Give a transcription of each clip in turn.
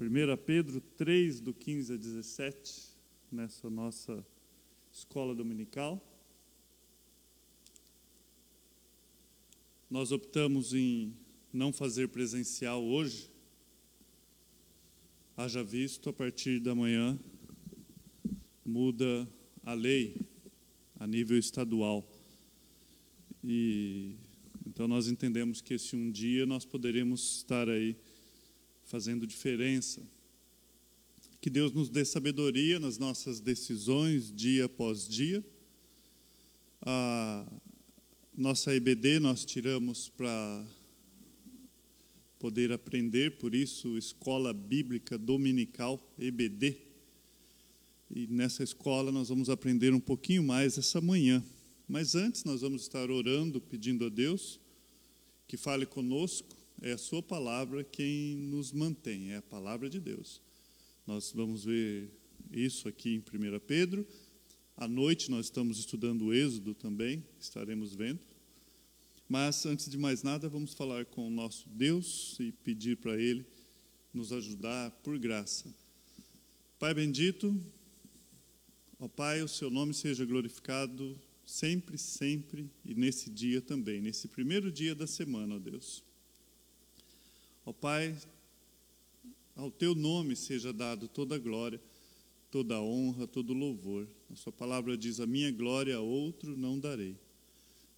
1 Pedro 3, do 15 a 17, nessa nossa escola dominical. Nós optamos em não fazer presencial hoje, haja visto a partir da manhã muda a lei a nível estadual. E então nós entendemos que esse um dia nós poderemos estar aí fazendo diferença. Que Deus nos dê sabedoria nas nossas decisões dia após dia. A nossa EBD nós tiramos para poder aprender, por isso, Escola Bíblica Dominical, EBD. E nessa escola nós vamos aprender um pouquinho mais essa manhã. Mas antes nós vamos estar orando, pedindo a Deus que fale conosco. É a Sua palavra quem nos mantém, é a palavra de Deus. Nós vamos ver isso aqui em 1 Pedro. À noite nós estamos estudando o Êxodo também, estaremos vendo. Mas antes de mais nada, vamos falar com o nosso Deus e pedir para Ele nos ajudar por graça. Pai bendito, ó Pai, o Seu nome seja glorificado sempre, sempre e nesse dia também, nesse primeiro dia da semana, ó Deus. Ó Pai, ao teu nome seja dado toda a glória, toda a honra, todo o louvor. A sua palavra diz: A minha glória a outro não darei.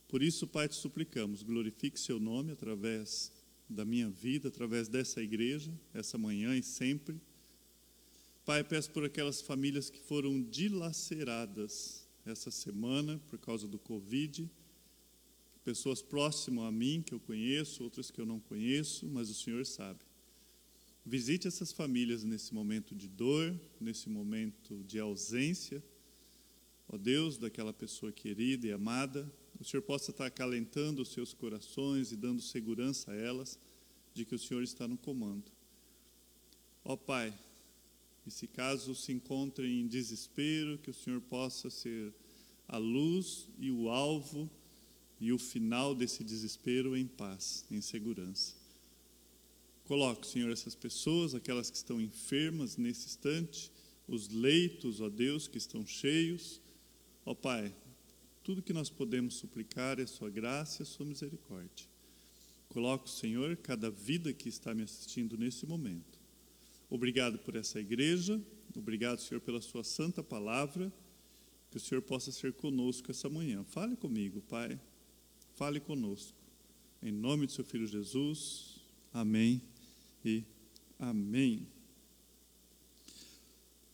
Por isso, Pai, te suplicamos, glorifique seu nome através da minha vida, através dessa igreja, essa manhã e sempre. Pai, peço por aquelas famílias que foram dilaceradas essa semana por causa do Covid. Pessoas próximas a mim que eu conheço, outras que eu não conheço, mas o Senhor sabe. Visite essas famílias nesse momento de dor, nesse momento de ausência. Ó Deus, daquela pessoa querida e amada, o Senhor possa estar acalentando os seus corações e dando segurança a elas de que o Senhor está no comando. Ó Pai, e se caso se encontrem em desespero, que o Senhor possa ser a luz e o alvo e o final desse desespero em paz, em segurança. Coloque, Senhor, essas pessoas, aquelas que estão enfermas nesse instante, os leitos, ó Deus, que estão cheios. Ó Pai, tudo que nós podemos suplicar é a Sua graça e a Sua misericórdia. Coloque, Senhor, cada vida que está me assistindo nesse momento Obrigado por essa igreja, obrigado, Senhor, pela Sua santa palavra. Que o Senhor possa ser conosco essa manhã. Fale comigo, Pai. Fale conosco. Em nome do Seu Filho Jesus. Amém e amém.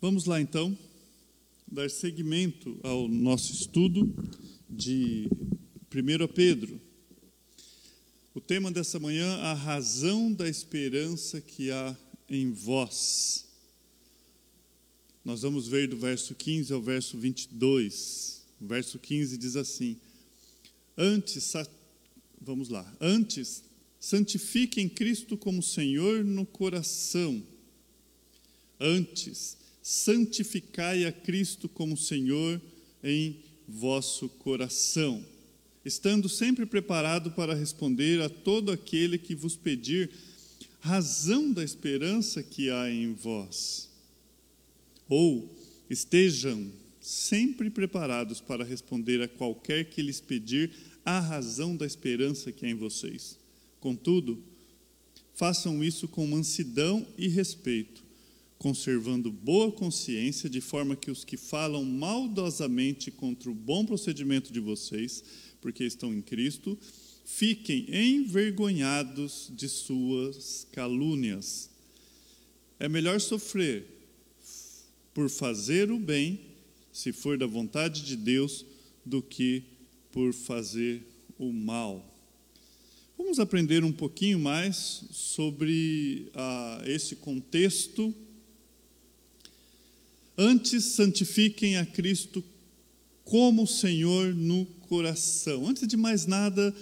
Vamos lá então, dar seguimento ao nosso estudo de 1 Pedro. O tema dessa manhã, a razão da esperança que há em vós. Nós vamos ver do verso 15 ao verso 22. O verso 15 diz assim: Antes, vamos lá, antes, santifiquem Cristo como Senhor no coração. Antes, santificai a Cristo como Senhor em vosso coração, estando sempre preparado para responder a todo aquele que vos pedir razão da esperança que há em vós. Ou estejam sempre preparados para responder a qualquer que lhes pedir a razão da esperança que há em vocês. Contudo, façam isso com mansidão e respeito, conservando boa consciência, de forma que os que falam maldosamente contra o bom procedimento de vocês, porque estão em Cristo, fiquem envergonhados de suas calúnias. É melhor sofrer por fazer o bem, se for da vontade de Deus, do que por fazer o mal. Vamos aprender um pouquinho mais sobre ah, esse contexto. Antes, santifiquem a Cristo como Senhor no coração. Antes de mais nada,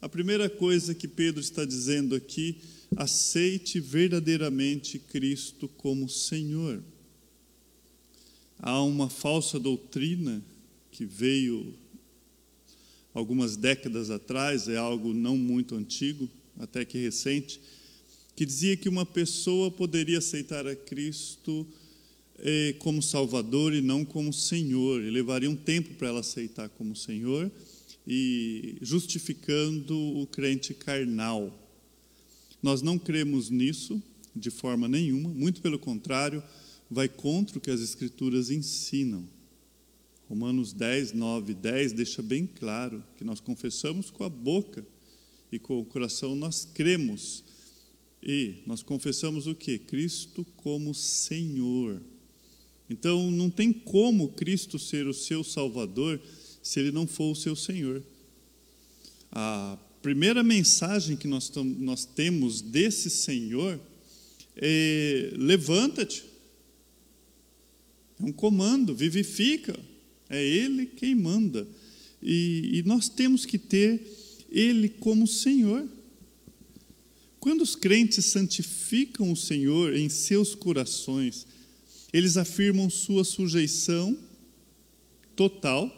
a primeira coisa que Pedro está dizendo aqui, aceite verdadeiramente Cristo como Senhor. Há uma falsa doutrina que veio algumas décadas atrás, é algo não muito antigo, até que recente, que dizia que uma pessoa poderia aceitar a Cristo eh, como Salvador e não como Senhor. E levaria um tempo para ela aceitar como Senhor e justificando o crente carnal. Nós não cremos nisso de forma nenhuma, muito pelo contrário, vai contra o que as Escrituras ensinam. Romanos 10, 9 10 deixa bem claro que nós confessamos com a boca e com o coração nós cremos. E nós confessamos o que? Cristo como Senhor. Então não tem como Cristo ser o seu Salvador se ele não for o seu Senhor. A primeira mensagem que nós, nós temos desse Senhor é: levanta-te. É um comando, vivifica. É Ele quem manda. E, e nós temos que ter Ele como Senhor. Quando os crentes santificam o Senhor em seus corações, eles afirmam sua sujeição total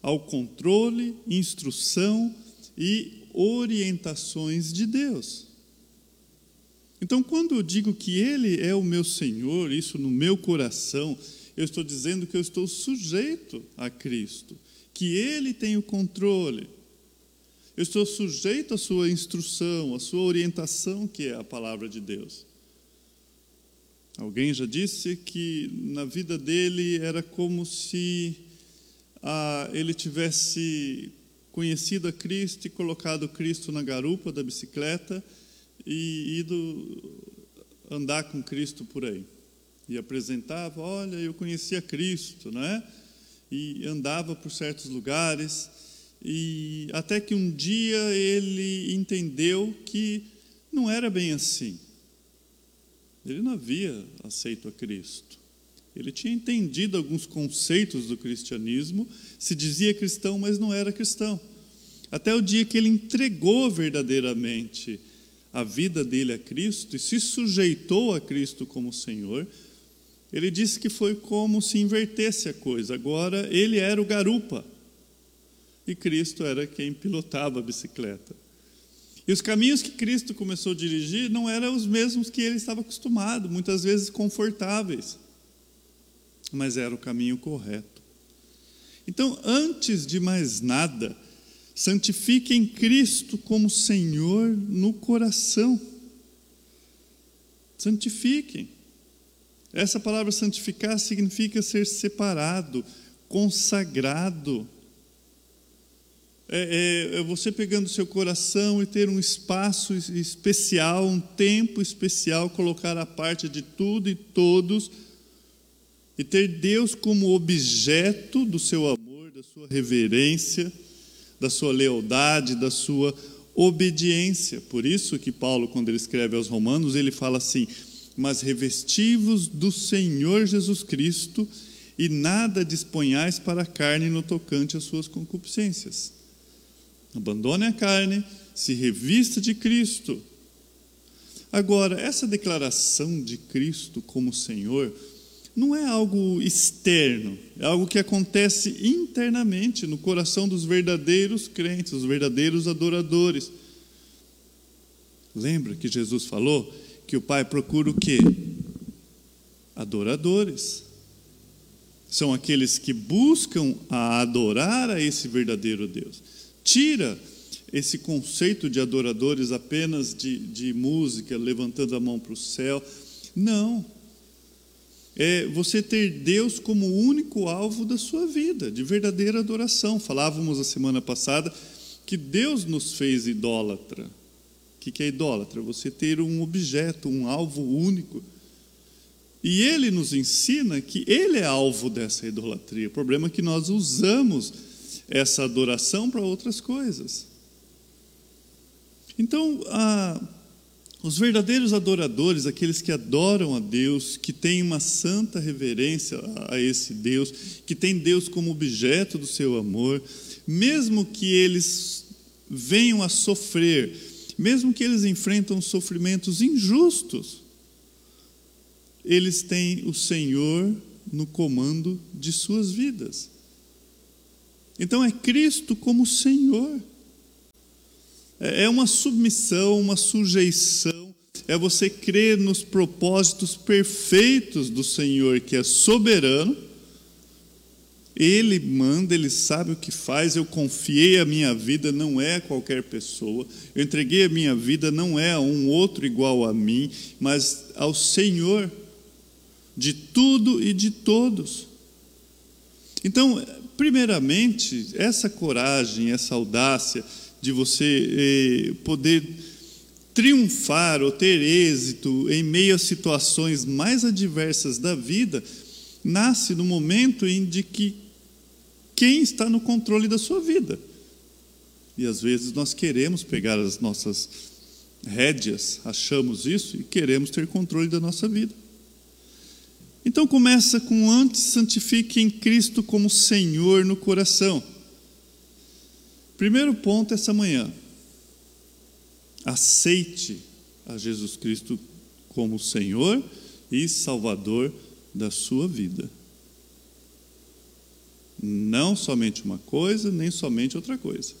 ao controle, instrução e orientações de Deus. Então, quando eu digo que Ele é o meu Senhor, isso no meu coração, eu estou dizendo que eu estou sujeito a Cristo, que Ele tem o controle. Eu estou sujeito à sua instrução, à sua orientação, que é a palavra de Deus. Alguém já disse que na vida dele era como se ah, ele tivesse conhecido a Cristo e colocado Cristo na garupa da bicicleta e ido andar com Cristo por aí e apresentava, olha, eu conhecia Cristo, né? E andava por certos lugares e até que um dia ele entendeu que não era bem assim. Ele não havia aceito a Cristo. Ele tinha entendido alguns conceitos do cristianismo, se dizia cristão, mas não era cristão. Até o dia que ele entregou verdadeiramente a vida dele a Cristo e se sujeitou a Cristo como Senhor, ele disse que foi como se invertesse a coisa. Agora ele era o garupa e Cristo era quem pilotava a bicicleta. E os caminhos que Cristo começou a dirigir não eram os mesmos que ele estava acostumado, muitas vezes confortáveis, mas era o caminho correto. Então, antes de mais nada, santifiquem Cristo como Senhor no coração. Santifiquem. Essa palavra santificar significa ser separado, consagrado. É, é, é você pegando seu coração e ter um espaço especial, um tempo especial, colocar a parte de tudo e todos, e ter Deus como objeto do seu amor, da sua reverência, da sua lealdade, da sua obediência. Por isso que Paulo, quando ele escreve aos Romanos, ele fala assim: mas revestivos do Senhor Jesus Cristo e nada disponhais para a carne no tocante às suas concupiscências. Abandone a carne, se revista de Cristo. Agora, essa declaração de Cristo como Senhor não é algo externo, é algo que acontece internamente no coração dos verdadeiros crentes, os verdadeiros adoradores. Lembra que Jesus falou que o Pai procura o quê? Adoradores. São aqueles que buscam a adorar a esse verdadeiro Deus. Tira esse conceito de adoradores apenas de, de música, levantando a mão para o céu. Não. É você ter Deus como único alvo da sua vida, de verdadeira adoração. Falávamos a semana passada que Deus nos fez idólatra. O que é idólatra? Você ter um objeto, um alvo único. E ele nos ensina que ele é alvo dessa idolatria. O problema é que nós usamos essa adoração para outras coisas. Então, a, os verdadeiros adoradores, aqueles que adoram a Deus, que têm uma santa reverência a esse Deus, que têm Deus como objeto do seu amor, mesmo que eles venham a sofrer mesmo que eles enfrentam sofrimentos injustos, eles têm o Senhor no comando de suas vidas. Então é Cristo como Senhor. É, é uma submissão, uma sujeição, é você crer nos propósitos perfeitos do Senhor, que é soberano. Ele manda, ele sabe o que faz. Eu confiei a minha vida, não é a qualquer pessoa. Eu entreguei a minha vida, não é a um outro igual a mim, mas ao Senhor, de tudo e de todos. Então, primeiramente, essa coragem, essa audácia de você eh, poder triunfar ou ter êxito em meio a situações mais adversas da vida, nasce no momento em de que quem está no controle da sua vida. E às vezes nós queremos pegar as nossas rédeas, achamos isso e queremos ter controle da nossa vida. Então começa com antes santifique em Cristo como Senhor no coração. Primeiro ponto essa manhã. Aceite a Jesus Cristo como Senhor e Salvador da sua vida. Não somente uma coisa, nem somente outra coisa.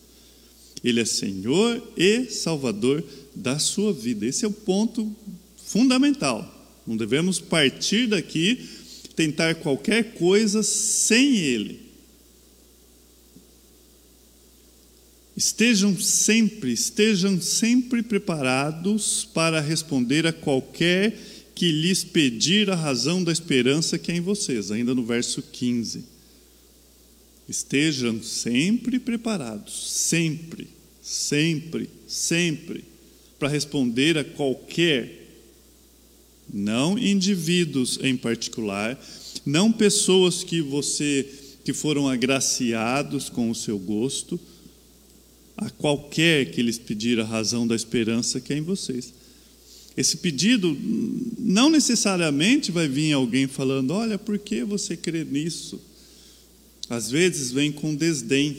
Ele é Senhor e Salvador da sua vida. Esse é o ponto fundamental. Não devemos partir daqui tentar qualquer coisa sem Ele. Estejam sempre, estejam sempre preparados para responder a qualquer que lhes pedir a razão da esperança que é em vocês, ainda no verso 15. Estejam sempre preparados, sempre, sempre, sempre, para responder a qualquer, não indivíduos em particular, não pessoas que você que foram agraciados com o seu gosto, a qualquer que lhes pedir a razão da esperança que é em vocês. Esse pedido não necessariamente vai vir alguém falando: Olha, por que você crê nisso? Às vezes vem com desdém.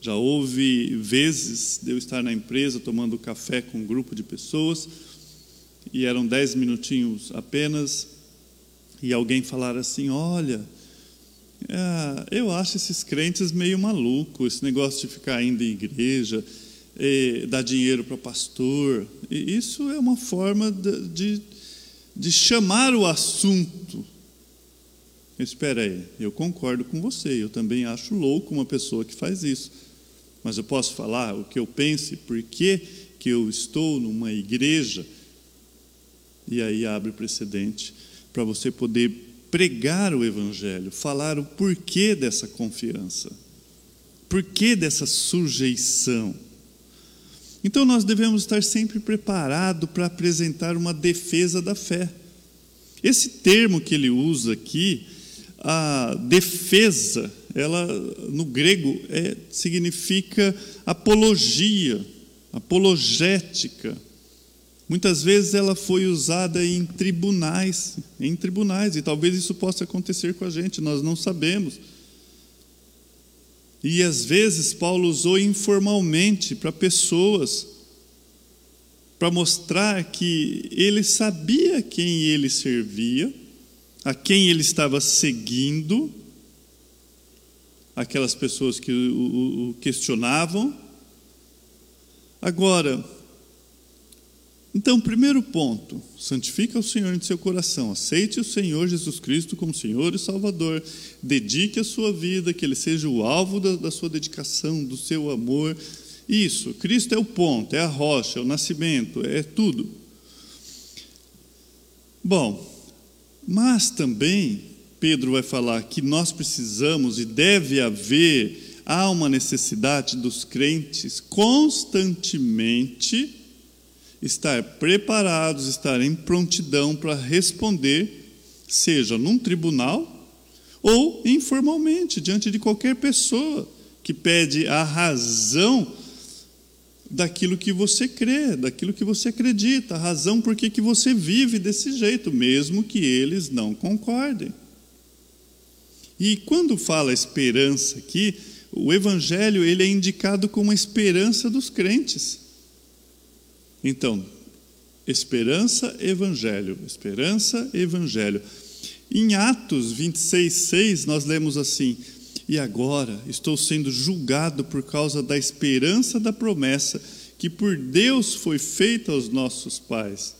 Já houve vezes de eu estar na empresa tomando café com um grupo de pessoas e eram dez minutinhos apenas e alguém falar assim: Olha, é, eu acho esses crentes meio maluco, esse negócio de ficar indo em igreja, dar dinheiro para pastor. E isso é uma forma de, de, de chamar o assunto. Espera aí, eu concordo com você, eu também acho louco uma pessoa que faz isso. Mas eu posso falar o que eu penso e por que, que eu estou numa igreja. E aí abre precedente para você poder pregar o Evangelho, falar o porquê dessa confiança, porquê dessa sujeição. Então nós devemos estar sempre preparados para apresentar uma defesa da fé. Esse termo que ele usa aqui, a defesa, ela no grego é, significa apologia, apologética. Muitas vezes ela foi usada em tribunais, em tribunais, e talvez isso possa acontecer com a gente, nós não sabemos. E às vezes Paulo usou informalmente para pessoas, para mostrar que ele sabia quem ele servia, a quem ele estava seguindo, aquelas pessoas que o, questionavam. Agora, então, primeiro ponto, santifica o Senhor em seu coração, aceite o Senhor Jesus Cristo como Senhor e Salvador, dedique a sua vida, que Ele seja o alvo da, da sua dedicação, do seu amor. Isso, Cristo é o ponto, é a rocha, é o nascimento, é tudo. Bom, mas também Pedro vai falar que nós precisamos e deve haver, há uma necessidade dos crentes constantemente estar preparados, estar em prontidão para responder, seja num tribunal ou informalmente, diante de qualquer pessoa que pede a razão daquilo que você crê, daquilo que você acredita, a razão por que você vive desse jeito, mesmo que eles não concordem. E quando fala esperança aqui, o evangelho ele é indicado como a esperança dos crentes. Então, esperança, evangelho, esperança, evangelho. Em Atos 26, 6, nós lemos assim: E agora estou sendo julgado por causa da esperança da promessa que por Deus foi feita aos nossos pais.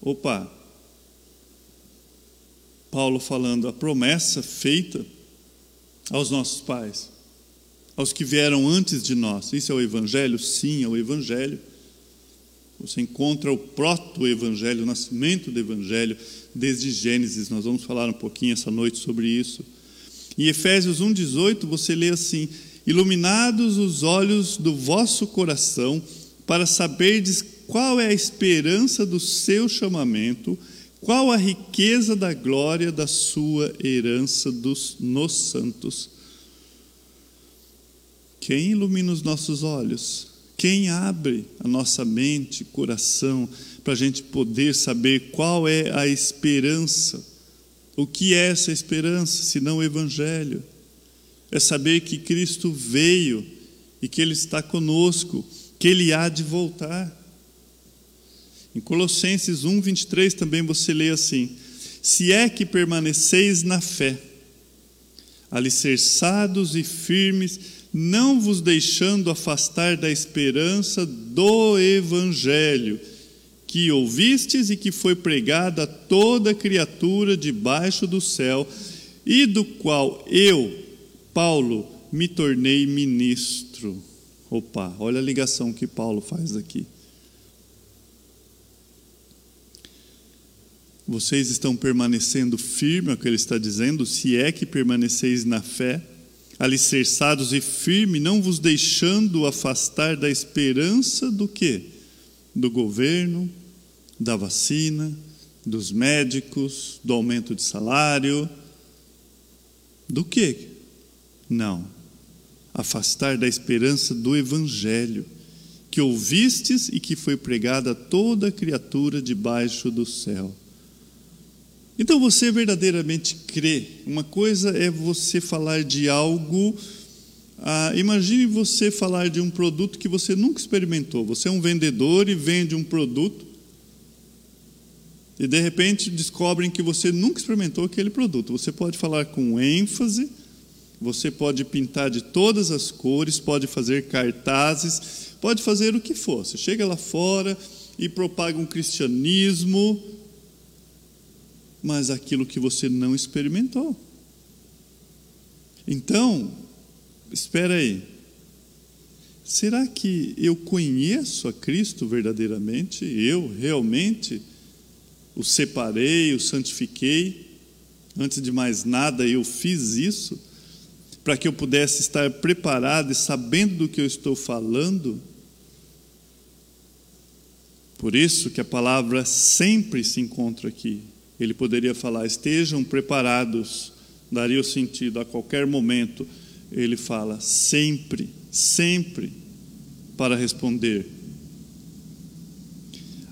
Opa! Paulo falando a promessa feita aos nossos pais, aos que vieram antes de nós. Isso é o Evangelho? Sim, é o Evangelho. Você encontra o proto-evangelho, o nascimento do evangelho, desde Gênesis. Nós vamos falar um pouquinho essa noite sobre isso. Em Efésios 1,18, você lê assim: Iluminados os olhos do vosso coração, para saberdes qual é a esperança do seu chamamento, qual a riqueza da glória da sua herança dos, nos santos. Quem ilumina os nossos olhos? Quem abre a nossa mente, coração, para a gente poder saber qual é a esperança? O que é essa esperança, se não o Evangelho? É saber que Cristo veio e que Ele está conosco, que Ele há de voltar. Em Colossenses 1, 23 também você lê assim: Se é que permaneceis na fé, alicerçados e firmes, não vos deixando afastar da esperança do Evangelho, que ouvistes e que foi pregado a toda criatura debaixo do céu, e do qual eu, Paulo, me tornei ministro. Opa, olha a ligação que Paulo faz aqui. Vocês estão permanecendo firme, é o que ele está dizendo, se é que permaneceis na fé alicerçados e firmes, não vos deixando afastar da esperança do quê? Do governo, da vacina, dos médicos, do aumento de salário. Do quê? Não. Afastar da esperança do evangelho que ouvistes e que foi pregada a toda criatura debaixo do céu então você verdadeiramente crê. Uma coisa é você falar de algo. Ah, imagine você falar de um produto que você nunca experimentou. Você é um vendedor e vende um produto. E de repente descobrem que você nunca experimentou aquele produto. Você pode falar com ênfase, você pode pintar de todas as cores, pode fazer cartazes, pode fazer o que for. Você chega lá fora e propaga um cristianismo mas aquilo que você não experimentou. Então, espera aí. Será que eu conheço a Cristo verdadeiramente? Eu realmente o separei, o santifiquei? Antes de mais nada, eu fiz isso para que eu pudesse estar preparado e sabendo do que eu estou falando? Por isso que a palavra sempre se encontra aqui. Ele poderia falar: estejam preparados, daria o sentido a qualquer momento. Ele fala: sempre, sempre para responder.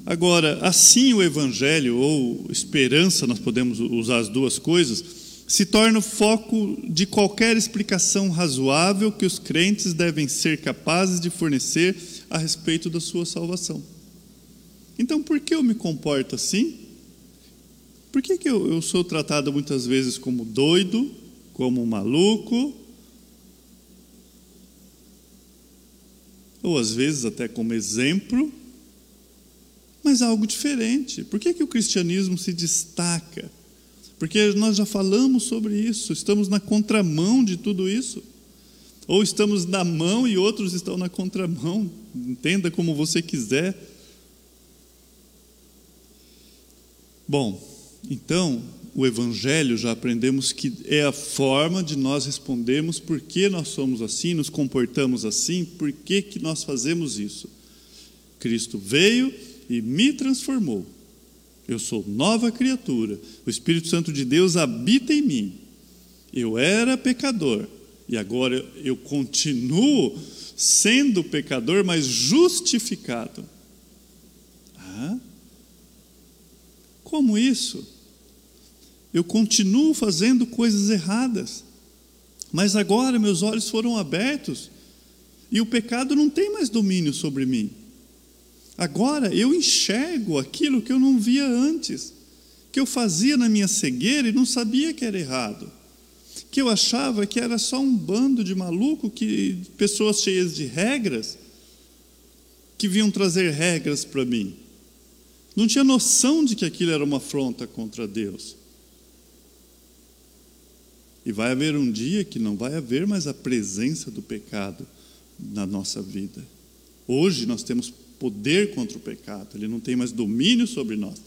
Agora, assim o Evangelho, ou esperança, nós podemos usar as duas coisas, se torna o foco de qualquer explicação razoável que os crentes devem ser capazes de fornecer a respeito da sua salvação. Então, por que eu me comporto assim? Por que, que eu, eu sou tratado muitas vezes como doido, como maluco? Ou às vezes até como exemplo, mas algo diferente. Por que, que o cristianismo se destaca? Porque nós já falamos sobre isso, estamos na contramão de tudo isso. Ou estamos na mão e outros estão na contramão, entenda como você quiser. Bom, então, o Evangelho já aprendemos que é a forma de nós respondermos por que nós somos assim, nos comportamos assim, por que, que nós fazemos isso. Cristo veio e me transformou. Eu sou nova criatura. O Espírito Santo de Deus habita em mim. Eu era pecador e agora eu continuo sendo pecador, mas justificado. Ah? Como isso? Eu continuo fazendo coisas erradas, mas agora meus olhos foram abertos e o pecado não tem mais domínio sobre mim. Agora eu enxergo aquilo que eu não via antes, que eu fazia na minha cegueira e não sabia que era errado, que eu achava que era só um bando de maluco, que pessoas cheias de regras. que vinham trazer regras para mim. Não tinha noção de que aquilo era uma afronta contra Deus. E vai haver um dia que não vai haver mais a presença do pecado na nossa vida. Hoje nós temos poder contra o pecado, ele não tem mais domínio sobre nós.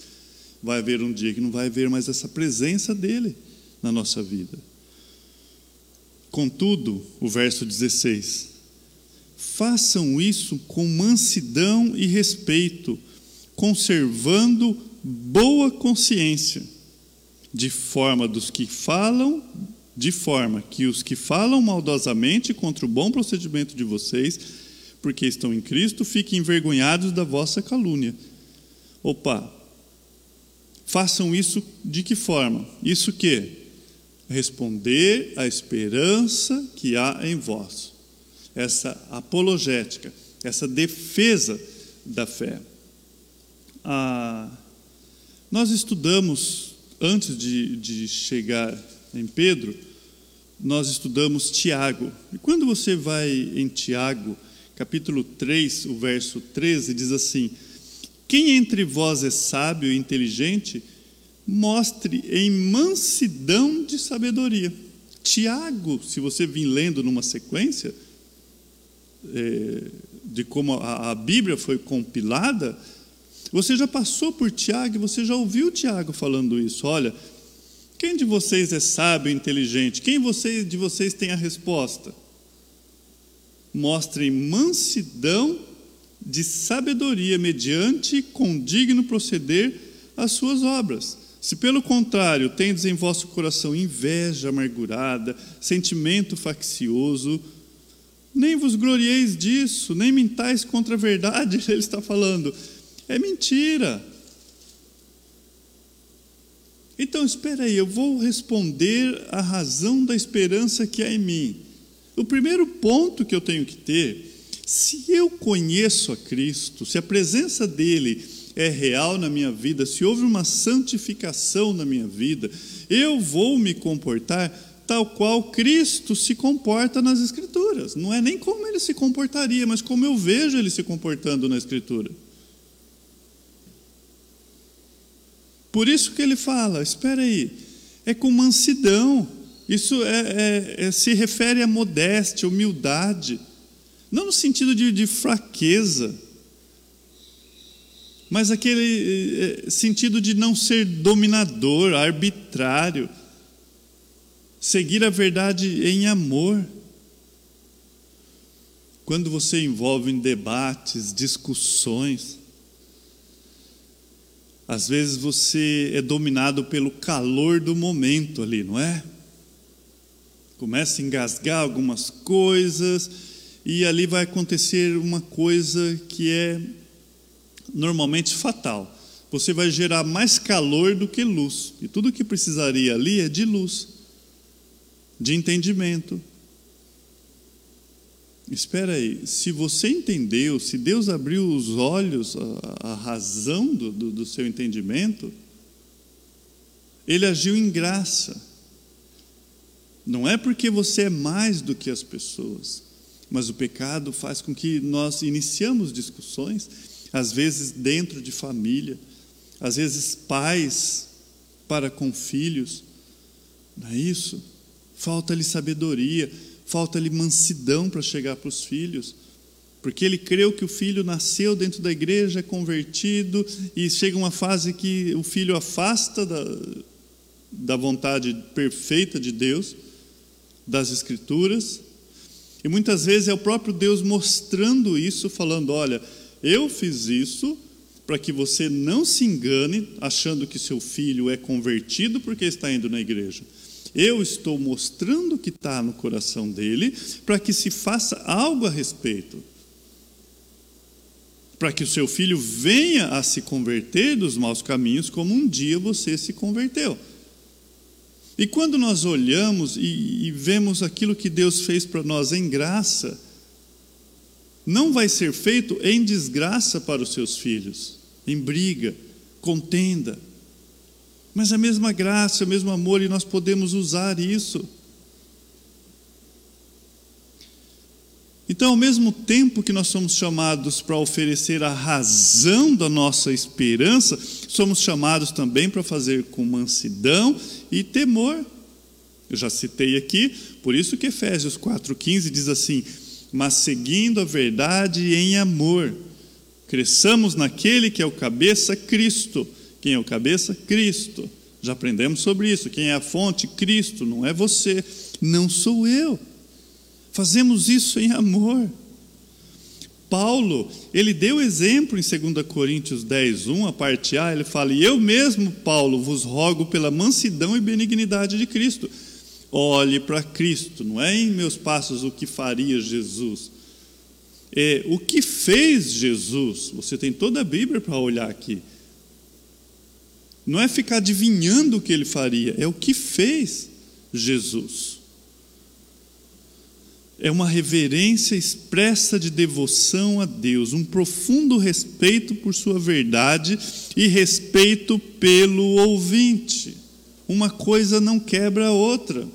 Vai haver um dia que não vai haver mais essa presença dele na nossa vida. Contudo, o verso 16: façam isso com mansidão e respeito, conservando boa consciência, de forma dos que falam, de forma que os que falam maldosamente contra o bom procedimento de vocês, porque estão em Cristo, fiquem envergonhados da vossa calúnia. Opa, façam isso de que forma? Isso que? Responder à esperança que há em vós. Essa apologética, essa defesa da fé. Ah, nós estudamos, antes de, de chegar em Pedro, nós estudamos Tiago. E quando você vai em Tiago, capítulo 3, o verso 13, diz assim: Quem entre vós é sábio e inteligente, mostre em mansidão de sabedoria. Tiago, se você vir lendo numa sequência é, de como a, a Bíblia foi compilada, você já passou por Tiago e você já ouviu Tiago falando isso. Olha, quem de vocês é sábio e inteligente? Quem de vocês tem a resposta? Mostrem mansidão de sabedoria mediante com digno proceder as suas obras. Se pelo contrário tendes em vosso coração inveja amargurada, sentimento faccioso, nem vos glorieis disso, nem mintais contra a verdade, ele está falando. É mentira. Então, espera aí, eu vou responder a razão da esperança que há em mim. O primeiro ponto que eu tenho que ter, se eu conheço a Cristo, se a presença dele é real na minha vida, se houve uma santificação na minha vida, eu vou me comportar tal qual Cristo se comporta nas Escrituras. Não é nem como ele se comportaria, mas como eu vejo ele se comportando na Escritura. Por isso que ele fala: espera aí, é com mansidão. Isso é, é, é, se refere a modéstia, humildade, não no sentido de, de fraqueza, mas aquele é, sentido de não ser dominador, arbitrário, seguir a verdade em amor. Quando você envolve em debates, discussões, às vezes você é dominado pelo calor do momento ali, não é? Começa a engasgar algumas coisas e ali vai acontecer uma coisa que é normalmente fatal. Você vai gerar mais calor do que luz. E tudo que precisaria ali é de luz, de entendimento, Espera aí, se você entendeu, se Deus abriu os olhos, a, a razão do, do, do seu entendimento, Ele agiu em graça. Não é porque você é mais do que as pessoas, mas o pecado faz com que nós iniciamos discussões, às vezes dentro de família, às vezes pais para com filhos, não é isso? Falta-lhe sabedoria falta-lhe mansidão para chegar para os filhos, porque ele creu que o filho nasceu dentro da igreja, é convertido, e chega uma fase que o filho afasta da, da vontade perfeita de Deus, das Escrituras, e muitas vezes é o próprio Deus mostrando isso, falando: olha, eu fiz isso para que você não se engane achando que seu filho é convertido porque está indo na igreja. Eu estou mostrando o que está no coração dele para que se faça algo a respeito. Para que o seu filho venha a se converter dos maus caminhos, como um dia você se converteu. E quando nós olhamos e, e vemos aquilo que Deus fez para nós em graça, não vai ser feito em desgraça para os seus filhos, em briga, contenda, mas a mesma graça, o mesmo amor, e nós podemos usar isso. Então, ao mesmo tempo que nós somos chamados para oferecer a razão da nossa esperança, somos chamados também para fazer com mansidão e temor. Eu já citei aqui, por isso que Efésios 4,15 diz assim: Mas seguindo a verdade em amor, cresçamos naquele que é o cabeça, Cristo. Quem é o cabeça? Cristo. Já aprendemos sobre isso. Quem é a fonte? Cristo. Não é você, não sou eu. Fazemos isso em amor. Paulo, ele deu exemplo em 2 Coríntios 10, 1, a parte A, ele fala: E eu mesmo, Paulo, vos rogo pela mansidão e benignidade de Cristo. Olhe para Cristo, não é em meus passos o que faria Jesus. É o que fez Jesus. Você tem toda a Bíblia para olhar aqui. Não é ficar adivinhando o que ele faria, é o que fez Jesus é uma reverência expressa de devoção a Deus, um profundo respeito por Sua verdade e respeito pelo ouvinte. Uma coisa não quebra a outra.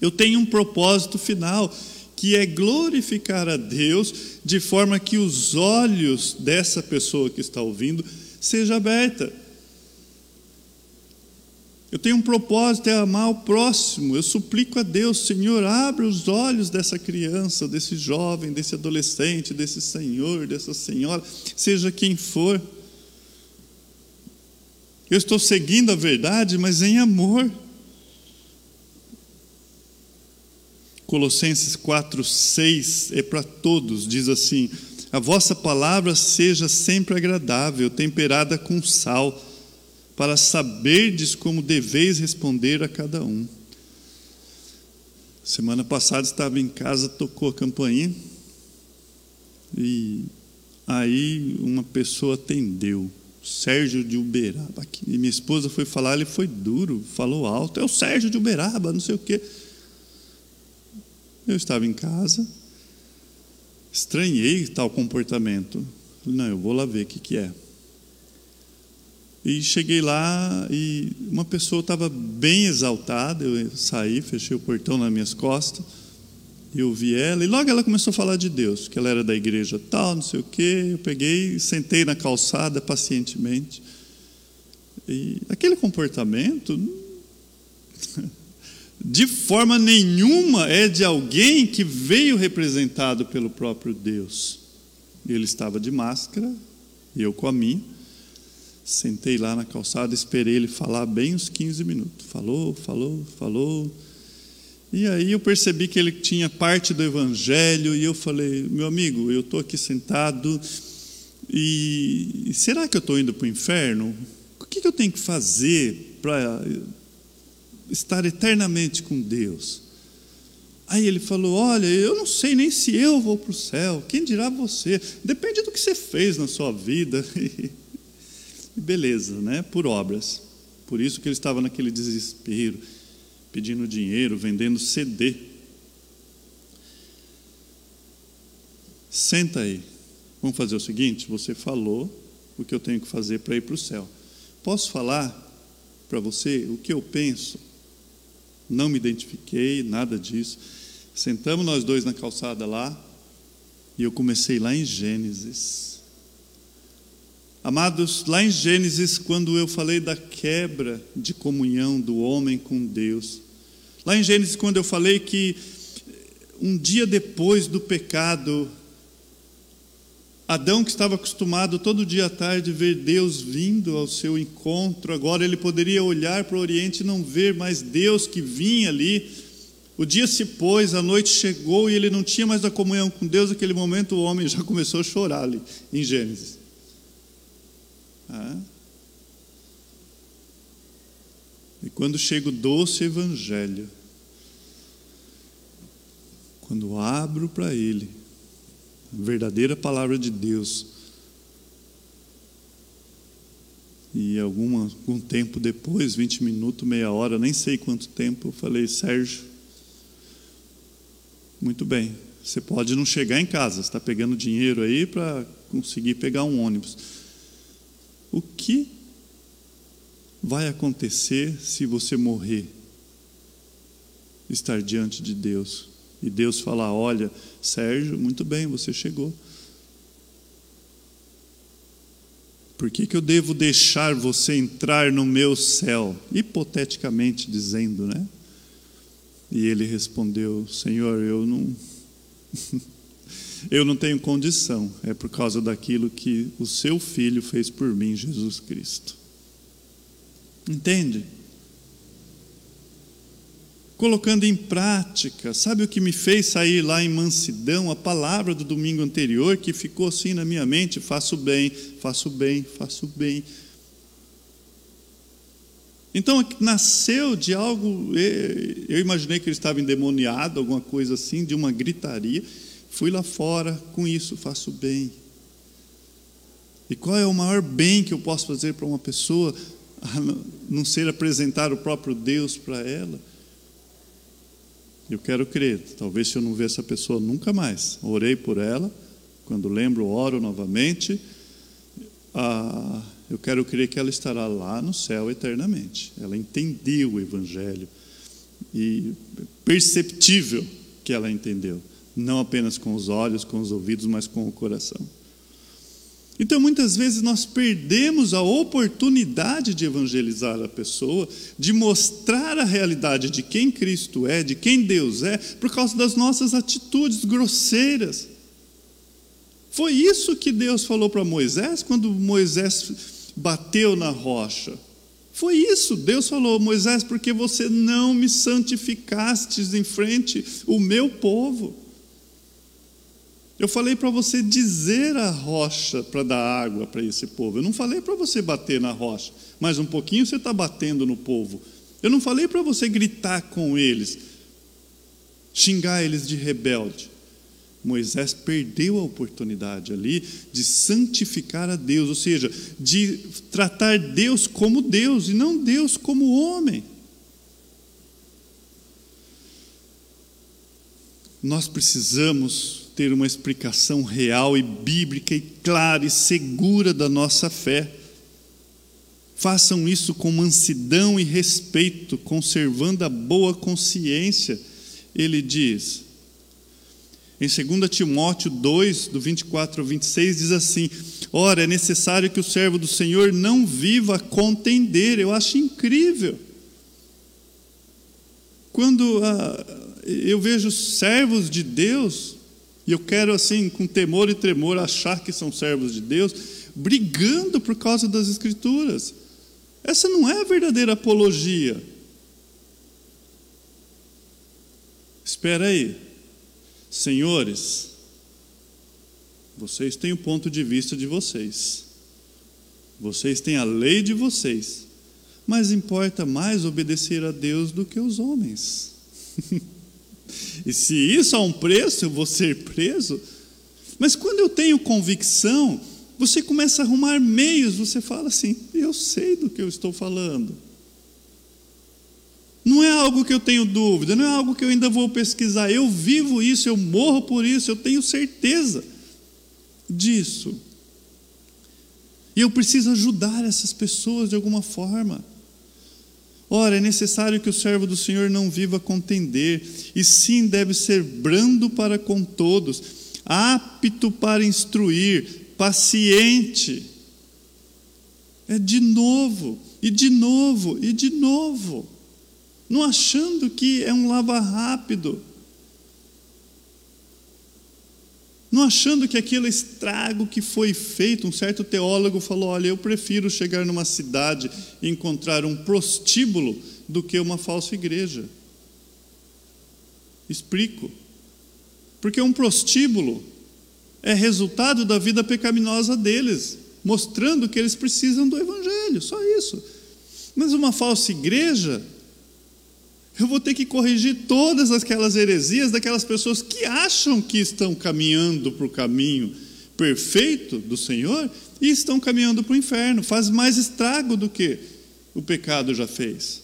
Eu tenho um propósito final, que é glorificar a Deus de forma que os olhos dessa pessoa que está ouvindo seja aberta eu tenho um propósito, é amar o próximo. Eu suplico a Deus, Senhor, abre os olhos dessa criança, desse jovem, desse adolescente, desse senhor, dessa senhora, seja quem for. Eu estou seguindo a verdade, mas em amor. Colossenses 4, 6 é para todos, diz assim: A vossa palavra seja sempre agradável, temperada com sal para saberdes como deveis responder a cada um. Semana passada estava em casa, tocou a campainha e aí uma pessoa atendeu, Sérgio de Uberaba. E minha esposa foi falar, ele foi duro, falou alto, é o Sérgio de Uberaba, não sei o quê. Eu estava em casa, estranhei tal comportamento. Não, eu vou lá ver o que, que é. E cheguei lá e uma pessoa estava bem exaltada. Eu saí, fechei o portão nas minhas costas. Eu vi ela, e logo ela começou a falar de Deus, que ela era da igreja tal, não sei o quê. Eu peguei, sentei na calçada pacientemente. E aquele comportamento, de forma nenhuma, é de alguém que veio representado pelo próprio Deus. Ele estava de máscara, eu com a minha. Sentei lá na calçada, esperei ele falar bem uns 15 minutos. Falou, falou, falou. E aí eu percebi que ele tinha parte do evangelho e eu falei: "Meu amigo, eu estou aqui sentado e será que eu estou indo para o inferno? O que, que eu tenho que fazer para estar eternamente com Deus?" Aí ele falou: Olha, eu não sei nem se eu vou para o céu, quem dirá você? Depende do que você fez na sua vida. E beleza, né? Por obras. Por isso que ele estava naquele desespero, pedindo dinheiro, vendendo CD. Senta aí. Vamos fazer o seguinte: você falou o que eu tenho que fazer para ir para o céu. Posso falar para você o que eu penso? Não me identifiquei, nada disso. Sentamos nós dois na calçada lá e eu comecei lá em Gênesis Amados, lá em Gênesis, quando eu falei da quebra de comunhão do homem com Deus, lá em Gênesis, quando eu falei que um dia depois do pecado, Adão, que estava acostumado todo dia à tarde ver Deus vindo ao seu encontro, agora ele poderia olhar para o Oriente e não ver mais Deus que vinha ali. O dia se pôs, a noite chegou e ele não tinha mais a comunhão com Deus. Naquele momento, o homem já começou a chorar ali, em Gênesis. Ah. E quando chega o doce evangelho, quando abro para ele a verdadeira palavra de Deus, e alguma, algum tempo depois, 20 minutos, meia hora, nem sei quanto tempo, eu falei, Sérgio, muito bem, você pode não chegar em casa, está pegando dinheiro aí para conseguir pegar um ônibus o que vai acontecer se você morrer? Estar diante de Deus E Deus fala: Olha, Sérgio, muito bem, você chegou. Por que, que eu devo deixar você entrar no meu céu? Hipoteticamente dizendo, né? E ele respondeu: Senhor, eu não. eu não tenho condição, é por causa daquilo que o seu filho fez por mim, Jesus Cristo. Entende? Colocando em prática, sabe o que me fez sair lá em mansidão? A palavra do domingo anterior que ficou assim na minha mente: faço bem, faço bem, faço bem. Então nasceu de algo, eu imaginei que ele estava endemoniado, alguma coisa assim, de uma gritaria. Fui lá fora com isso, faço bem. E qual é o maior bem que eu posso fazer para uma pessoa? A não ser apresentar o próprio Deus para ela. Eu quero crer, talvez se eu não ver essa pessoa nunca mais. Orei por ela, quando lembro, oro novamente. Ah, eu quero crer que ela estará lá no céu eternamente. Ela entendeu o Evangelho e perceptível que ela entendeu, não apenas com os olhos, com os ouvidos, mas com o coração. Então, muitas vezes nós perdemos a oportunidade de evangelizar a pessoa, de mostrar a realidade de quem Cristo é, de quem Deus é, por causa das nossas atitudes grosseiras. Foi isso que Deus falou para Moisés quando Moisés bateu na rocha. Foi isso, Deus falou, Moisés, porque você não me santificastes em frente o meu povo. Eu falei para você dizer a rocha para dar água para esse povo. Eu não falei para você bater na rocha, mas um pouquinho você está batendo no povo. Eu não falei para você gritar com eles, xingar eles de rebelde. Moisés perdeu a oportunidade ali de santificar a Deus, ou seja, de tratar Deus como Deus e não Deus como homem. Nós precisamos ter uma explicação real e bíblica e clara e segura da nossa fé. Façam isso com mansidão e respeito, conservando a boa consciência. Ele diz: em 2 Timóteo 2, do 24 ao 26, diz assim: Ora, é necessário que o servo do Senhor não viva a contender. Eu acho incrível. Quando ah, eu vejo servos de Deus, e eu quero, assim, com temor e tremor, achar que são servos de Deus, brigando por causa das Escrituras. Essa não é a verdadeira apologia. Espera aí. Senhores, vocês têm o ponto de vista de vocês, vocês têm a lei de vocês, mas importa mais obedecer a Deus do que os homens. e se isso há um preço, eu vou ser preso. Mas quando eu tenho convicção, você começa a arrumar meios, você fala assim: eu sei do que eu estou falando. Não é algo que eu tenho dúvida, não é algo que eu ainda vou pesquisar. Eu vivo isso, eu morro por isso, eu tenho certeza disso. E eu preciso ajudar essas pessoas de alguma forma. Ora, é necessário que o servo do Senhor não viva contender, e sim deve ser brando para com todos, apto para instruir, paciente. É de novo, e de novo, e de novo não achando que é um lava rápido, não achando que aquele estrago que foi feito, um certo teólogo falou: olha, eu prefiro chegar numa cidade e encontrar um prostíbulo do que uma falsa igreja. Explico. Porque um prostíbulo é resultado da vida pecaminosa deles, mostrando que eles precisam do Evangelho, só isso. Mas uma falsa igreja eu vou ter que corrigir todas aquelas heresias daquelas pessoas que acham que estão caminhando para o caminho perfeito do Senhor e estão caminhando para o inferno. Faz mais estrago do que o pecado já fez.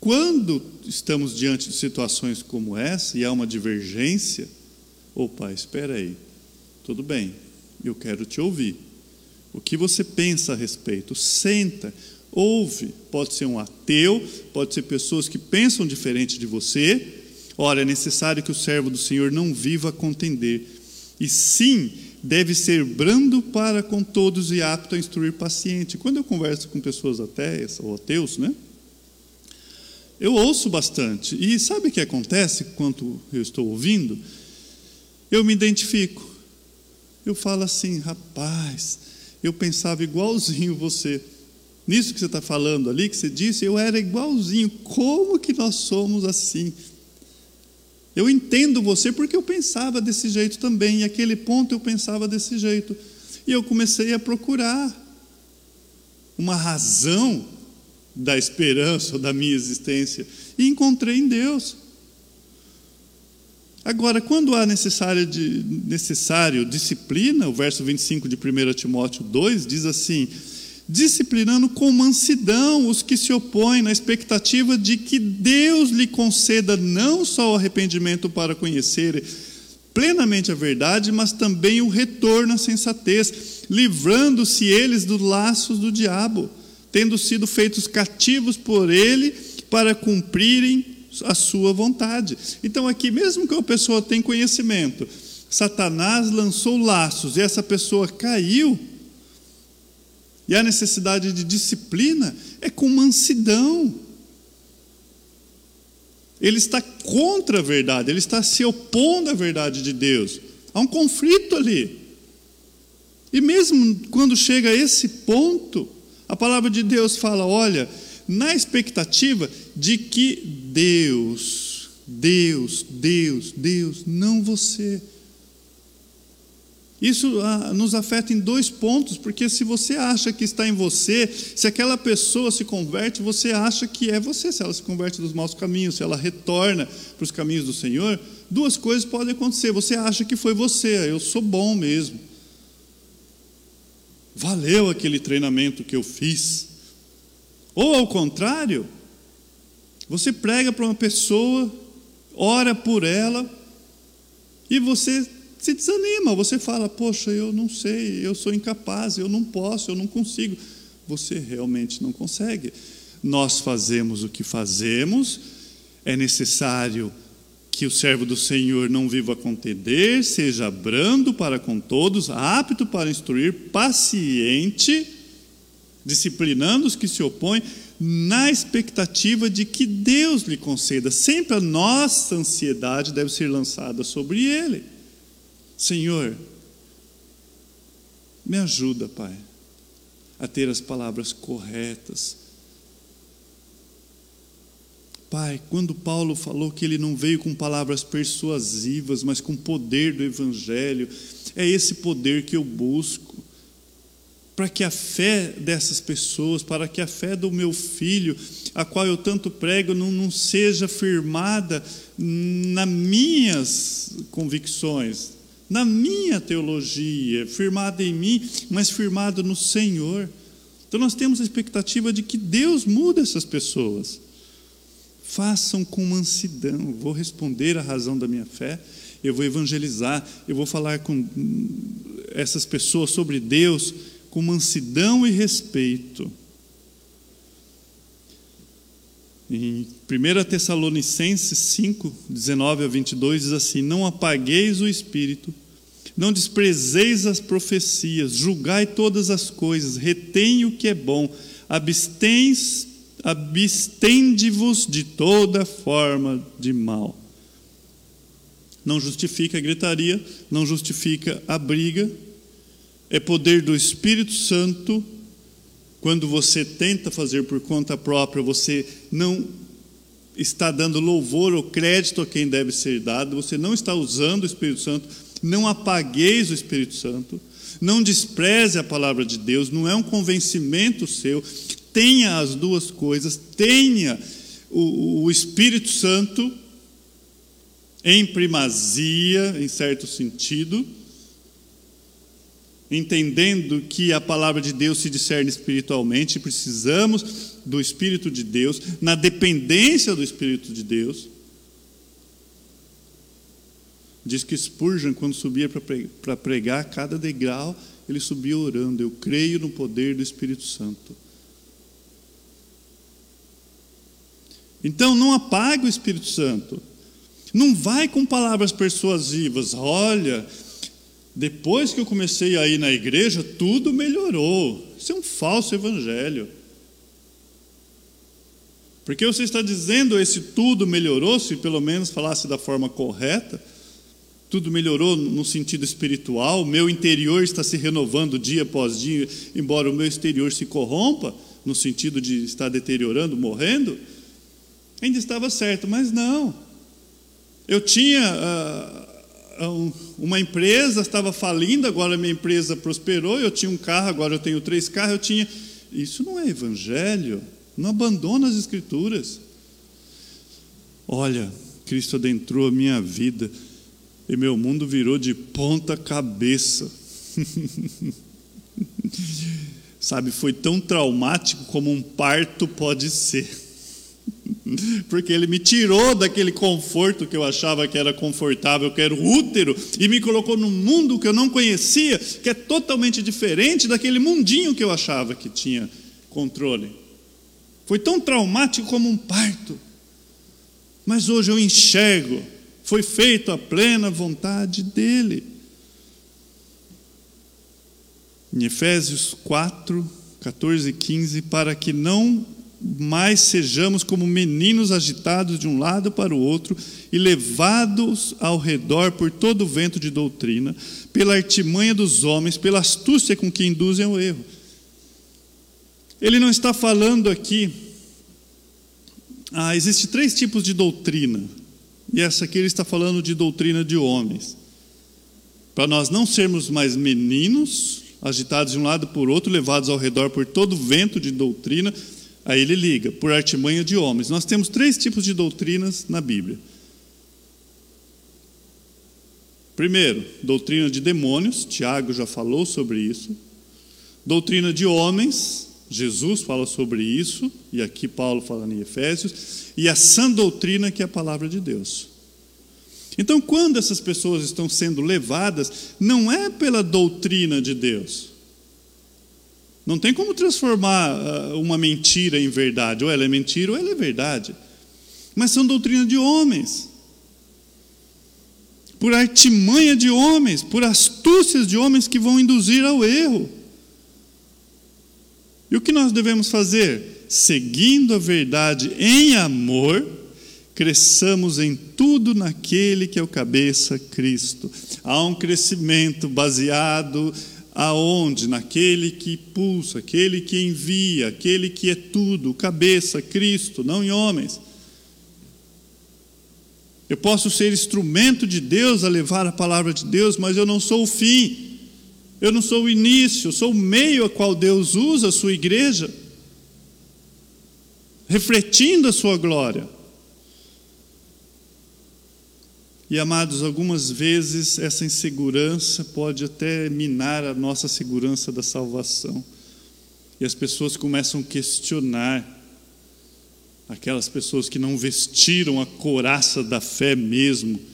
Quando estamos diante de situações como essa e há uma divergência, opa, espera aí, tudo bem, eu quero te ouvir. O que você pensa a respeito? Senta, Ouve. Pode ser um ateu, pode ser pessoas que pensam diferente de você. Ora, é necessário que o servo do Senhor não viva a contender. E sim, deve ser brando para com todos e apto a instruir paciente. Quando eu converso com pessoas ateias ou ateus, né? Eu ouço bastante. E sabe o que acontece quando eu estou ouvindo? Eu me identifico. Eu falo assim, rapaz, eu pensava igualzinho você. Nisso que você está falando ali, que você disse, eu era igualzinho. Como que nós somos assim? Eu entendo você porque eu pensava desse jeito também. E aquele ponto eu pensava desse jeito. E eu comecei a procurar uma razão da esperança da minha existência e encontrei em Deus. Agora, quando há necessário, de, necessário disciplina, o verso 25 de 1 Timóteo 2 diz assim: disciplinando com mansidão os que se opõem, na expectativa de que Deus lhe conceda não só o arrependimento para conhecer plenamente a verdade, mas também o retorno à sensatez, livrando-se eles dos laços do diabo tendo sido feitos cativos por ele para cumprirem a sua vontade. Então, aqui, mesmo que a pessoa tenha conhecimento, Satanás lançou laços e essa pessoa caiu, e a necessidade de disciplina é com mansidão. Ele está contra a verdade, ele está se opondo à verdade de Deus. Há um conflito ali. E mesmo quando chega a esse ponto, a palavra de Deus fala: olha, na expectativa de que Deus, Deus, Deus, Deus, não você. Isso ah, nos afeta em dois pontos, porque se você acha que está em você, se aquela pessoa se converte, você acha que é você, se ela se converte dos maus caminhos, se ela retorna para os caminhos do Senhor, duas coisas podem acontecer. Você acha que foi você, eu sou bom mesmo. Valeu aquele treinamento que eu fiz. Ou ao contrário, você prega para uma pessoa, ora por ela, e você se desanima, você fala: Poxa, eu não sei, eu sou incapaz, eu não posso, eu não consigo. Você realmente não consegue. Nós fazemos o que fazemos, é necessário que o servo do Senhor não viva a contender, seja brando para com todos, apto para instruir, paciente, disciplinando os que se opõem, na expectativa de que Deus lhe conceda. Sempre a nossa ansiedade deve ser lançada sobre ele. Senhor, me ajuda, Pai, a ter as palavras corretas Pai, quando Paulo falou que ele não veio com palavras persuasivas, mas com poder do Evangelho, é esse poder que eu busco. Para que a fé dessas pessoas, para que a fé do meu filho, a qual eu tanto prego, não, não seja firmada nas minhas convicções, na minha teologia, firmada em mim, mas firmada no Senhor. Então nós temos a expectativa de que Deus muda essas pessoas. Façam com mansidão. vou responder a razão da minha fé, eu vou evangelizar, eu vou falar com essas pessoas sobre Deus com mansidão e respeito. Em 1 Tessalonicenses 5, 19 a 22 diz assim: Não apagueis o espírito, não desprezeis as profecias, julgai todas as coisas, retém o que é bom, abstens abstende-vos de toda forma de mal. Não justifica a gritaria, não justifica a briga, é poder do Espírito Santo. Quando você tenta fazer por conta própria, você não está dando louvor ou crédito a quem deve ser dado, você não está usando o Espírito Santo, não apagueis o Espírito Santo, não despreze a palavra de Deus, não é um convencimento seu, tenha as duas coisas, tenha o, o Espírito Santo em primazia, em certo sentido, entendendo que a palavra de Deus se discerne espiritualmente, precisamos do Espírito de Deus, na dependência do Espírito de Deus. Diz que Spurgeon, quando subia para pregar, cada degrau ele subia orando. Eu creio no poder do Espírito Santo. Então não apague o Espírito Santo. Não vai com palavras persuasivas. Olha, depois que eu comecei a ir na igreja, tudo melhorou. Isso é um falso evangelho. Porque você está dizendo esse tudo melhorou, se pelo menos falasse da forma correta, tudo melhorou no sentido espiritual, meu interior está se renovando dia após dia, embora o meu exterior se corrompa, no sentido de estar deteriorando, morrendo, ainda estava certo, mas não. Eu tinha uh, uma empresa, estava falindo, agora minha empresa prosperou, eu tinha um carro, agora eu tenho três carros, eu tinha. Isso não é evangelho. Não abandona as escrituras. Olha, Cristo adentrou a minha vida e meu mundo virou de ponta cabeça. Sabe, foi tão traumático como um parto pode ser. Porque ele me tirou daquele conforto que eu achava que era confortável, que era útero, e me colocou num mundo que eu não conhecia, que é totalmente diferente daquele mundinho que eu achava que tinha controle. Foi tão traumático como um parto. Mas hoje eu enxergo, foi feito a plena vontade dele. Em Efésios 4, 14 e 15, para que não mais sejamos como meninos agitados de um lado para o outro e levados ao redor por todo o vento de doutrina, pela artimanha dos homens, pela astúcia com que induzem ao erro. Ele não está falando aqui. Ah, existe três tipos de doutrina. E essa aqui ele está falando de doutrina de homens. Para nós não sermos mais meninos, agitados de um lado por outro, levados ao redor por todo vento de doutrina. Aí ele liga, por artimanha de homens. Nós temos três tipos de doutrinas na Bíblia. Primeiro, doutrina de demônios, Tiago já falou sobre isso. Doutrina de homens, Jesus fala sobre isso, e aqui Paulo fala em Efésios, e a sã doutrina que é a palavra de Deus. Então, quando essas pessoas estão sendo levadas, não é pela doutrina de Deus. Não tem como transformar uh, uma mentira em verdade. Ou ela é mentira ou ela é verdade. Mas são doutrina de homens. Por artimanha de homens, por astúcias de homens que vão induzir ao erro. E o que nós devemos fazer? Seguindo a verdade em amor, cresçamos em tudo naquele que é o cabeça, Cristo. Há um crescimento baseado aonde? Naquele que pulsa, aquele que envia, aquele que é tudo, cabeça, Cristo, não em homens. Eu posso ser instrumento de Deus a levar a palavra de Deus, mas eu não sou o fim. Eu não sou o início, eu sou o meio a qual Deus usa a sua igreja, refletindo a sua glória. E amados, algumas vezes essa insegurança pode até minar a nossa segurança da salvação. E as pessoas começam a questionar aquelas pessoas que não vestiram a couraça da fé mesmo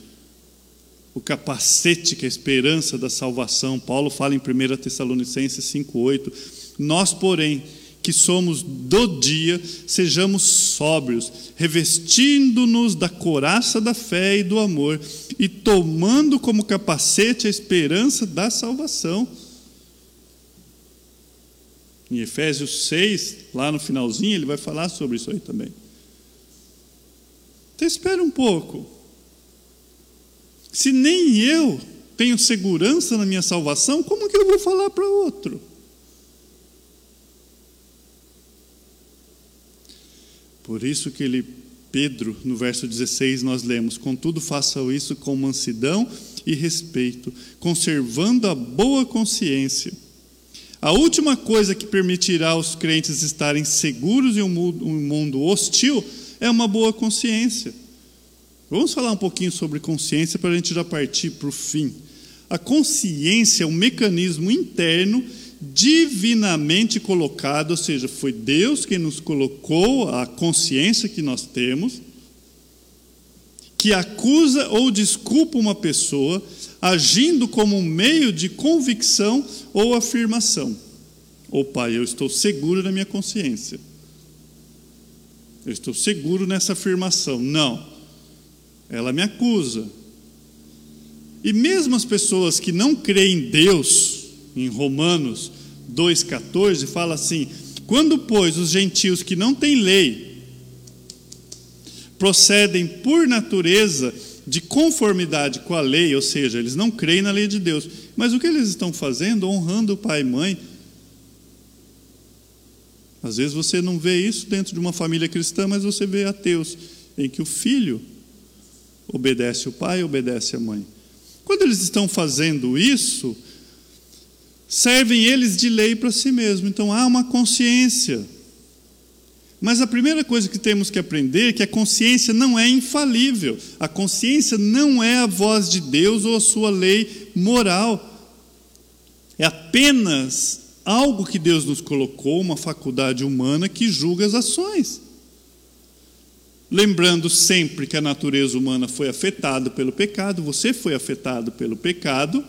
o capacete que é a esperança da salvação. Paulo fala em 1 Tessalonicenses 5,8: Nós, porém, que somos do dia, sejamos sóbrios, revestindo-nos da coraça da fé e do amor, e tomando como capacete a esperança da salvação. Em Efésios 6, lá no finalzinho, ele vai falar sobre isso aí também. Então, espera um pouco. Se nem eu tenho segurança na minha salvação, como que eu vou falar para outro? Por isso que ele, Pedro, no verso 16, nós lemos: Contudo, façam isso com mansidão e respeito, conservando a boa consciência. A última coisa que permitirá aos crentes estarem seguros em um mundo hostil é uma boa consciência. Vamos falar um pouquinho sobre consciência para a gente já partir para o fim. A consciência é um mecanismo interno divinamente colocado, ou seja, foi Deus quem nos colocou a consciência que nós temos, que acusa ou desculpa uma pessoa, agindo como um meio de convicção ou afirmação. Ou pai, eu estou seguro da minha consciência. Eu estou seguro nessa afirmação. Não. Ela me acusa. E mesmo as pessoas que não creem em Deus, em Romanos 2,14, fala assim: quando, pois, os gentios que não têm lei procedem por natureza de conformidade com a lei, ou seja, eles não creem na lei de Deus, mas o que eles estão fazendo? Honrando o pai e mãe. Às vezes você não vê isso dentro de uma família cristã, mas você vê ateus, em que o filho obedece o pai obedece a mãe. Quando eles estão fazendo isso, servem eles de lei para si mesmos. Então há uma consciência. Mas a primeira coisa que temos que aprender é que a consciência não é infalível. A consciência não é a voz de Deus ou a sua lei moral. É apenas algo que Deus nos colocou, uma faculdade humana que julga as ações. Lembrando sempre que a natureza humana foi afetada pelo pecado, você foi afetado pelo pecado.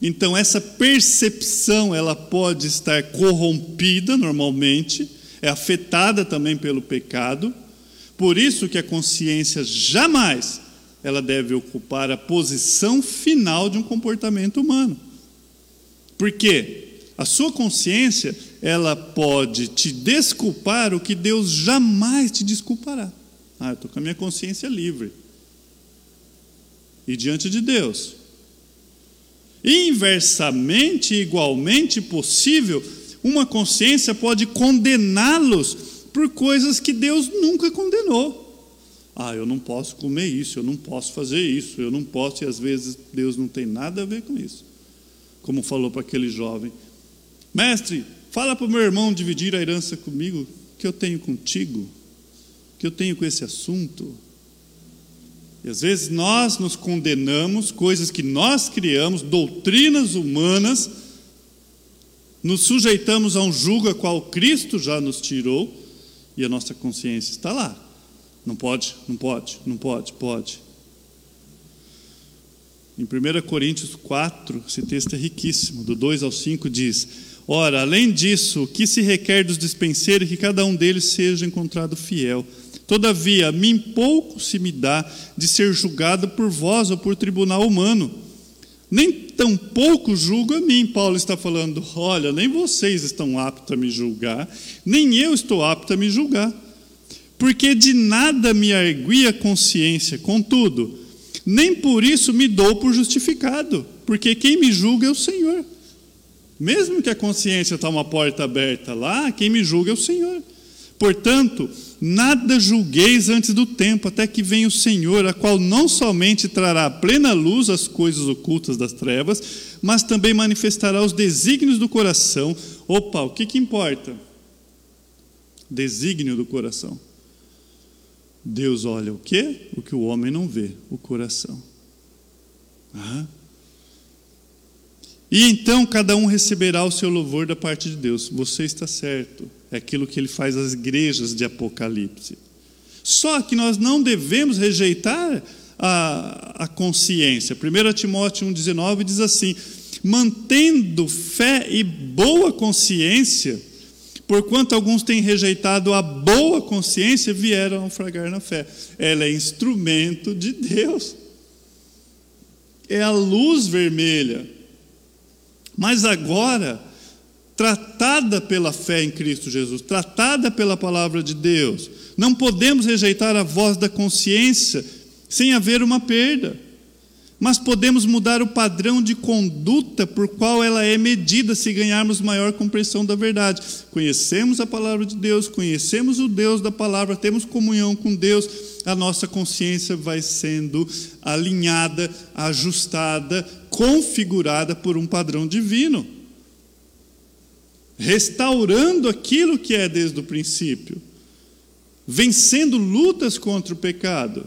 Então essa percepção, ela pode estar corrompida normalmente, é afetada também pelo pecado. Por isso que a consciência jamais ela deve ocupar a posição final de um comportamento humano. Por quê? A sua consciência, ela pode te desculpar o que Deus jamais te desculpará. Ah, eu estou com a minha consciência livre. E diante de Deus. Inversamente, igualmente possível, uma consciência pode condená-los por coisas que Deus nunca condenou. Ah, eu não posso comer isso, eu não posso fazer isso, eu não posso, e às vezes Deus não tem nada a ver com isso. Como falou para aquele jovem: Mestre, fala para o meu irmão dividir a herança comigo, que eu tenho contigo que eu tenho com esse assunto? E às vezes nós nos condenamos, coisas que nós criamos, doutrinas humanas, nos sujeitamos a um julgo a qual Cristo já nos tirou, e a nossa consciência está lá. Não pode, não pode, não pode, pode. Em 1 Coríntios 4, esse texto é riquíssimo, do 2 ao 5 diz: Ora, além disso, o que se requer dos dispenseiros é que cada um deles seja encontrado fiel. Todavia, a mim pouco se me dá de ser julgado por vós ou por tribunal humano. Nem tão pouco julgo a mim, Paulo está falando. Olha, nem vocês estão aptos a me julgar, nem eu estou apto a me julgar. Porque de nada me argui a consciência, contudo, nem por isso me dou por justificado, porque quem me julga é o Senhor. Mesmo que a consciência está uma porta aberta lá, quem me julga é o Senhor. Portanto, nada julgueis antes do tempo, até que venha o Senhor, a qual não somente trará plena luz às coisas ocultas das trevas, mas também manifestará os desígnios do coração. Opa, o que, que importa? Desígnio do coração. Deus olha o quê? O que o homem não vê, o coração. Ah. E então cada um receberá o seu louvor da parte de Deus. Você está certo. É aquilo que ele faz às igrejas de Apocalipse. Só que nós não devemos rejeitar a, a consciência. 1 Timóteo 1,19 diz assim: mantendo fé e boa consciência, porquanto alguns têm rejeitado a boa consciência, vieram a naufragar na fé. Ela é instrumento de Deus, é a luz vermelha mas agora, tratada pela fé em Cristo Jesus, tratada pela palavra de Deus, não podemos rejeitar a voz da consciência sem haver uma perda. Mas podemos mudar o padrão de conduta por qual ela é medida se ganharmos maior compreensão da verdade. Conhecemos a palavra de Deus, conhecemos o Deus da palavra, temos comunhão com Deus, a nossa consciência vai sendo alinhada, ajustada, configurada por um padrão divino, restaurando aquilo que é desde o princípio, vencendo lutas contra o pecado.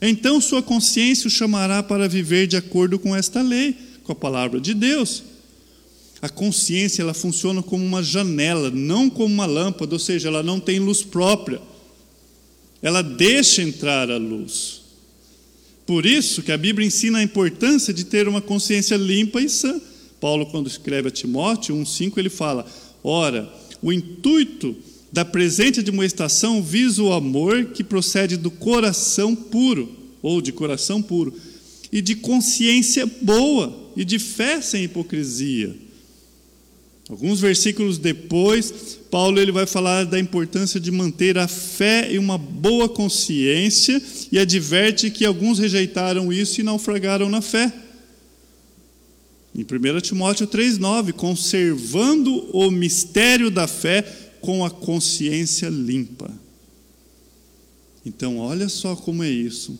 Então sua consciência o chamará para viver de acordo com esta lei, com a palavra de Deus. A consciência ela funciona como uma janela, não como uma lâmpada, ou seja, ela não tem luz própria. Ela deixa entrar a luz. Por isso que a Bíblia ensina a importância de ter uma consciência limpa e sã. Paulo, quando escreve a Timóteo 1,5, ele fala: Ora, o intuito da presente admoestação visa o amor que procede do coração puro, ou de coração puro, e de consciência boa, e de fé sem hipocrisia. Alguns versículos depois, Paulo ele vai falar da importância de manter a fé e uma boa consciência e adverte que alguns rejeitaram isso e naufragaram na fé. Em 1 Timóteo 3,9, conservando o mistério da fé com a consciência limpa. Então, olha só como é isso.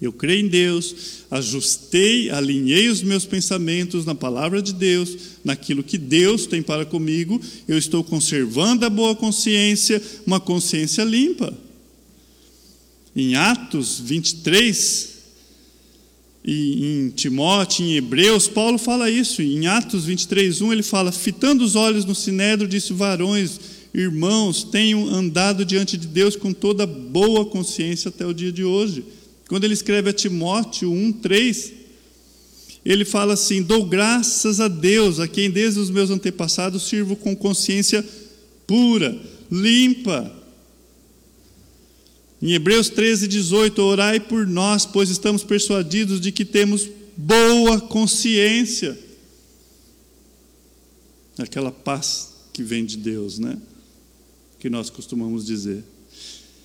Eu creio em Deus, ajustei, alinhei os meus pensamentos na palavra de Deus, naquilo que Deus tem para comigo, eu estou conservando a boa consciência, uma consciência limpa. Em Atos 23, em Timóteo, em Hebreus, Paulo fala isso. Em Atos 23, 1, ele fala: Fitando os olhos no sinédrio, disse: Varões, irmãos, tenham andado diante de Deus com toda boa consciência até o dia de hoje. Quando ele escreve a Timóteo 1, 3, ele fala assim: Dou graças a Deus, a quem desde os meus antepassados sirvo com consciência pura, limpa em Hebreus 13, 18, orai por nós, pois estamos persuadidos de que temos boa consciência. Aquela paz que vem de Deus, né? Que nós costumamos dizer.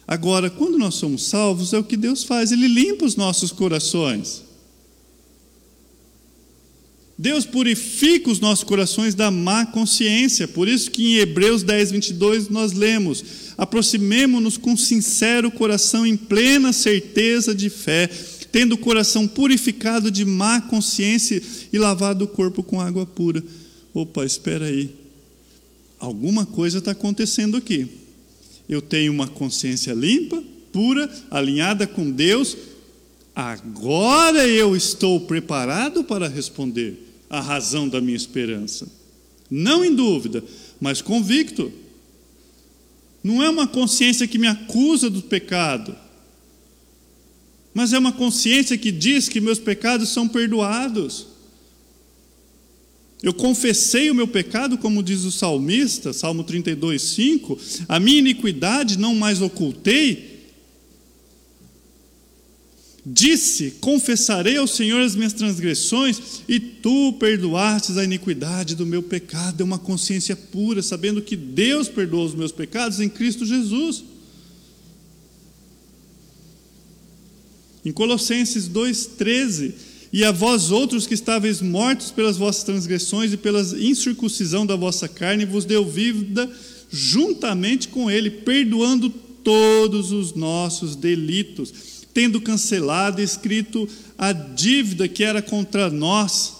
Agora, quando nós somos salvos, é o que Deus faz, Ele limpa os nossos corações. Deus purifica os nossos corações da má consciência. Por isso que em Hebreus 10, 22 nós lemos: aproximemo-nos com sincero coração, em plena certeza de fé, tendo o coração purificado de má consciência e lavado o corpo com água pura. Opa, espera aí. Alguma coisa está acontecendo aqui. Eu tenho uma consciência limpa, pura, alinhada com Deus. Agora eu estou preparado para responder a razão da minha esperança. Não em dúvida, mas convicto. Não é uma consciência que me acusa do pecado, mas é uma consciência que diz que meus pecados são perdoados. Eu confessei o meu pecado, como diz o salmista, Salmo 32, 5. A minha iniquidade não mais ocultei, Disse: Confessarei ao Senhor as minhas transgressões, e tu perdoastes a iniquidade do meu pecado. É uma consciência pura, sabendo que Deus perdoou os meus pecados em Cristo Jesus. Em Colossenses 2,13: E a vós outros que estáveis mortos pelas vossas transgressões e pela incircuncisão da vossa carne, vos deu vida juntamente com Ele, perdoando todos os nossos delitos tendo cancelado e escrito a dívida que era contra nós,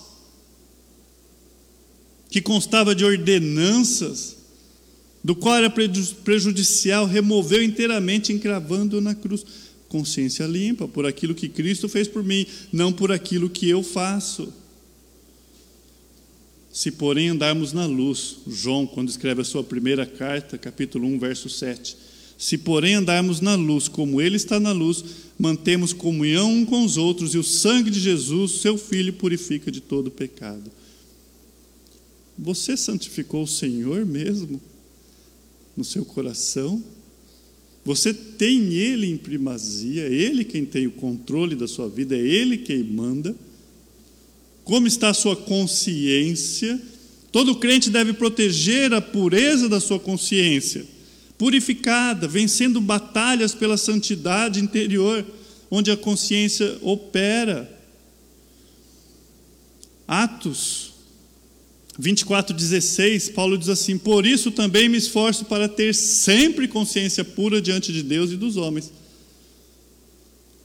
que constava de ordenanças, do qual era prejudicial, removeu inteiramente, encravando na cruz. Consciência limpa, por aquilo que Cristo fez por mim, não por aquilo que eu faço. Se, porém, andarmos na luz, João, quando escreve a sua primeira carta, capítulo 1, verso 7, se, porém, andarmos na luz, como Ele está na luz, mantemos comunhão com os outros, e o sangue de Jesus, seu Filho, purifica de todo pecado. Você santificou o Senhor mesmo no seu coração? Você tem Ele em primazia, é Ele quem tem o controle da sua vida, é Ele quem manda. Como está a sua consciência? Todo crente deve proteger a pureza da sua consciência purificada, vencendo batalhas pela santidade interior, onde a consciência opera. Atos 24:16, Paulo diz assim: "Por isso também me esforço para ter sempre consciência pura diante de Deus e dos homens."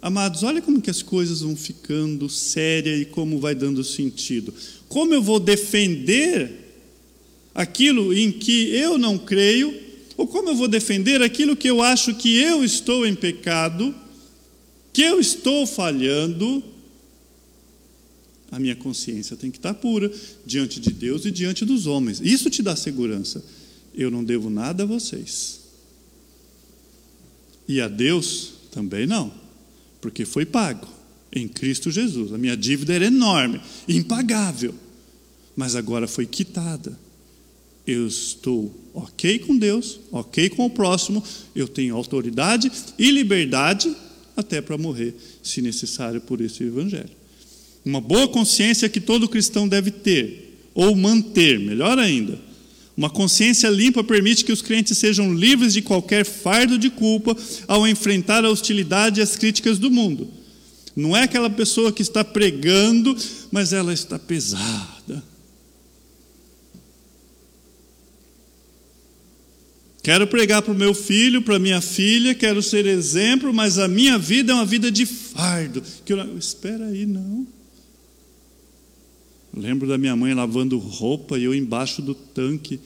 Amados, olha como que as coisas vão ficando sérias e como vai dando sentido. Como eu vou defender aquilo em que eu não creio ou como eu vou defender aquilo que eu acho que eu estou em pecado, que eu estou falhando? A minha consciência tem que estar pura diante de Deus e diante dos homens. Isso te dá segurança. Eu não devo nada a vocês. E a Deus também não, porque foi pago em Cristo Jesus. A minha dívida era enorme, impagável, mas agora foi quitada eu estou ok com Deus, ok com o próximo, eu tenho autoridade e liberdade até para morrer, se necessário, por esse evangelho. Uma boa consciência que todo cristão deve ter, ou manter, melhor ainda. Uma consciência limpa permite que os crentes sejam livres de qualquer fardo de culpa ao enfrentar a hostilidade e as críticas do mundo. Não é aquela pessoa que está pregando, mas ela está pesada. Quero pregar para o meu filho, para minha filha, quero ser exemplo, mas a minha vida é uma vida de fardo. Que eu, espera aí, não. Lembro da minha mãe lavando roupa e eu embaixo do tanque.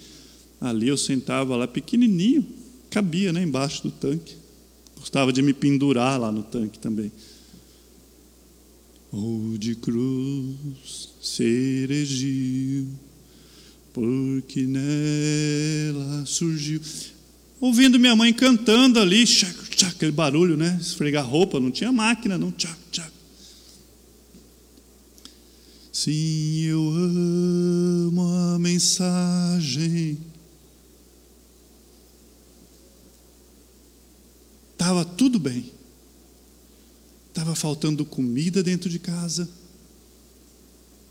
Ali eu sentava lá pequenininho, cabia, né, embaixo do tanque. Gostava de me pendurar lá no tanque também. Ou de cruz se porque nela surgiu. Ouvindo minha mãe cantando ali, tchac, tchac, aquele barulho, né? Esfregar roupa, não tinha máquina, não, tchac, tchac. Sim, eu amo a mensagem. Estava tudo bem. Estava faltando comida dentro de casa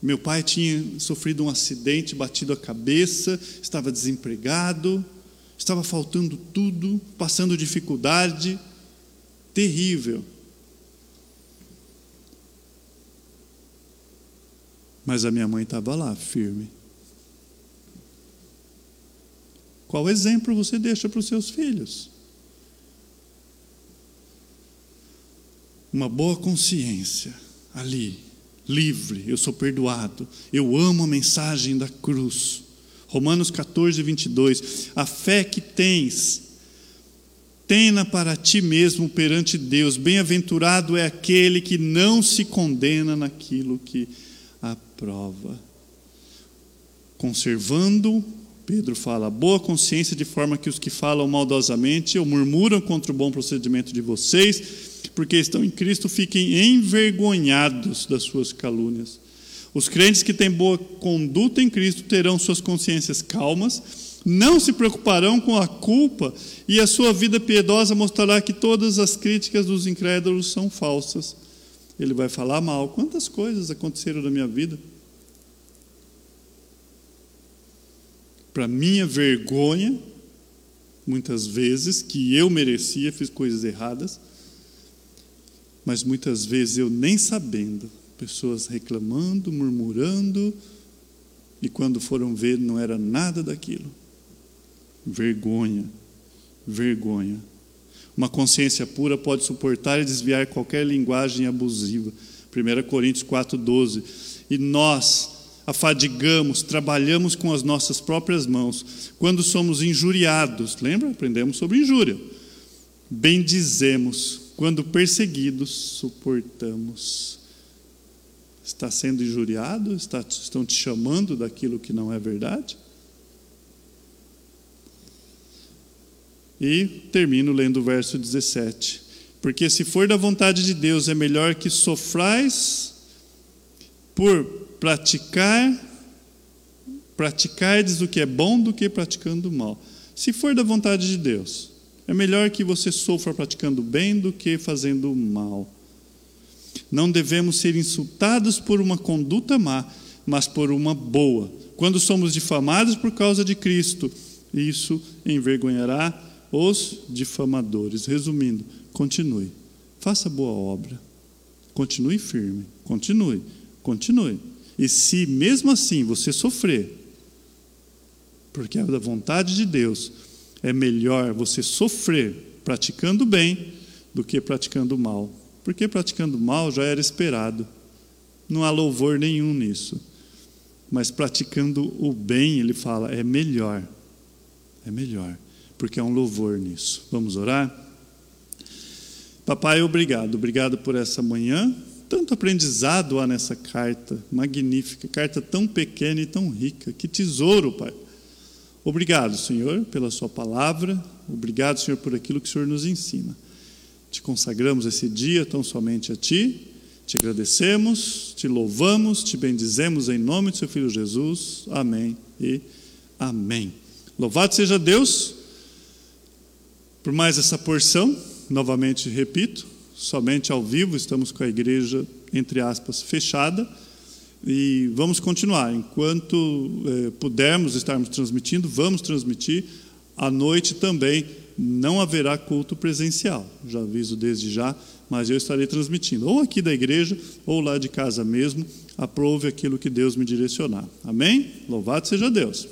meu pai tinha sofrido um acidente, batido a cabeça, estava desempregado, estava faltando tudo, passando dificuldade terrível. Mas a minha mãe estava lá, firme. Qual exemplo você deixa para os seus filhos? Uma boa consciência ali livre, eu sou perdoado, eu amo a mensagem da cruz. Romanos 14, 22. A fé que tens, tenha para ti mesmo perante Deus. Bem-aventurado é aquele que não se condena naquilo que aprova. Conservando, Pedro fala, boa consciência, de forma que os que falam maldosamente ou murmuram contra o bom procedimento de vocês porque estão em Cristo, fiquem envergonhados das suas calúnias. Os crentes que têm boa conduta em Cristo terão suas consciências calmas, não se preocuparão com a culpa e a sua vida piedosa mostrará que todas as críticas dos incrédulos são falsas. Ele vai falar mal. Quantas coisas aconteceram na minha vida? Para minha vergonha, muitas vezes, que eu merecia, fiz coisas erradas mas muitas vezes eu nem sabendo, pessoas reclamando, murmurando, e quando foram ver não era nada daquilo. Vergonha, vergonha. Uma consciência pura pode suportar e desviar qualquer linguagem abusiva. 1 Coríntios 4,12. E nós afadigamos, trabalhamos com as nossas próprias mãos. Quando somos injuriados, lembra? Aprendemos sobre injúria. Bendizemos quando perseguidos, suportamos. Está sendo injuriado? Está, estão te chamando daquilo que não é verdade? E termino lendo o verso 17. Porque se for da vontade de Deus, é melhor que sofrais por praticar, praticardes o que é bom do que praticando o mal. Se for da vontade de Deus, é melhor que você sofra praticando bem do que fazendo mal. Não devemos ser insultados por uma conduta má, mas por uma boa. Quando somos difamados por causa de Cristo, isso envergonhará os difamadores. Resumindo, continue. Faça boa obra. Continue firme. Continue. Continue. E se mesmo assim você sofrer, porque é da vontade de Deus, é melhor você sofrer praticando bem do que praticando mal. Porque praticando mal já era esperado. Não há louvor nenhum nisso. Mas praticando o bem, ele fala, é melhor. É melhor. Porque há um louvor nisso. Vamos orar? Papai, obrigado. Obrigado por essa manhã. Tanto aprendizado há nessa carta magnífica, carta tão pequena e tão rica. Que tesouro, Pai. Obrigado, Senhor, pela Sua palavra. Obrigado, Senhor, por aquilo que o Senhor nos ensina. Te consagramos esse dia tão somente a Ti. Te agradecemos, te louvamos, te bendizemos em nome de Seu Filho Jesus. Amém e amém. Louvado seja Deus por mais essa porção. Novamente repito, somente ao vivo estamos com a igreja, entre aspas, fechada. E vamos continuar. Enquanto eh, pudermos estarmos transmitindo, vamos transmitir. À noite também não haverá culto presencial. Já aviso desde já, mas eu estarei transmitindo, ou aqui da igreja, ou lá de casa mesmo. Aprove aquilo que Deus me direcionar. Amém? Louvado seja Deus.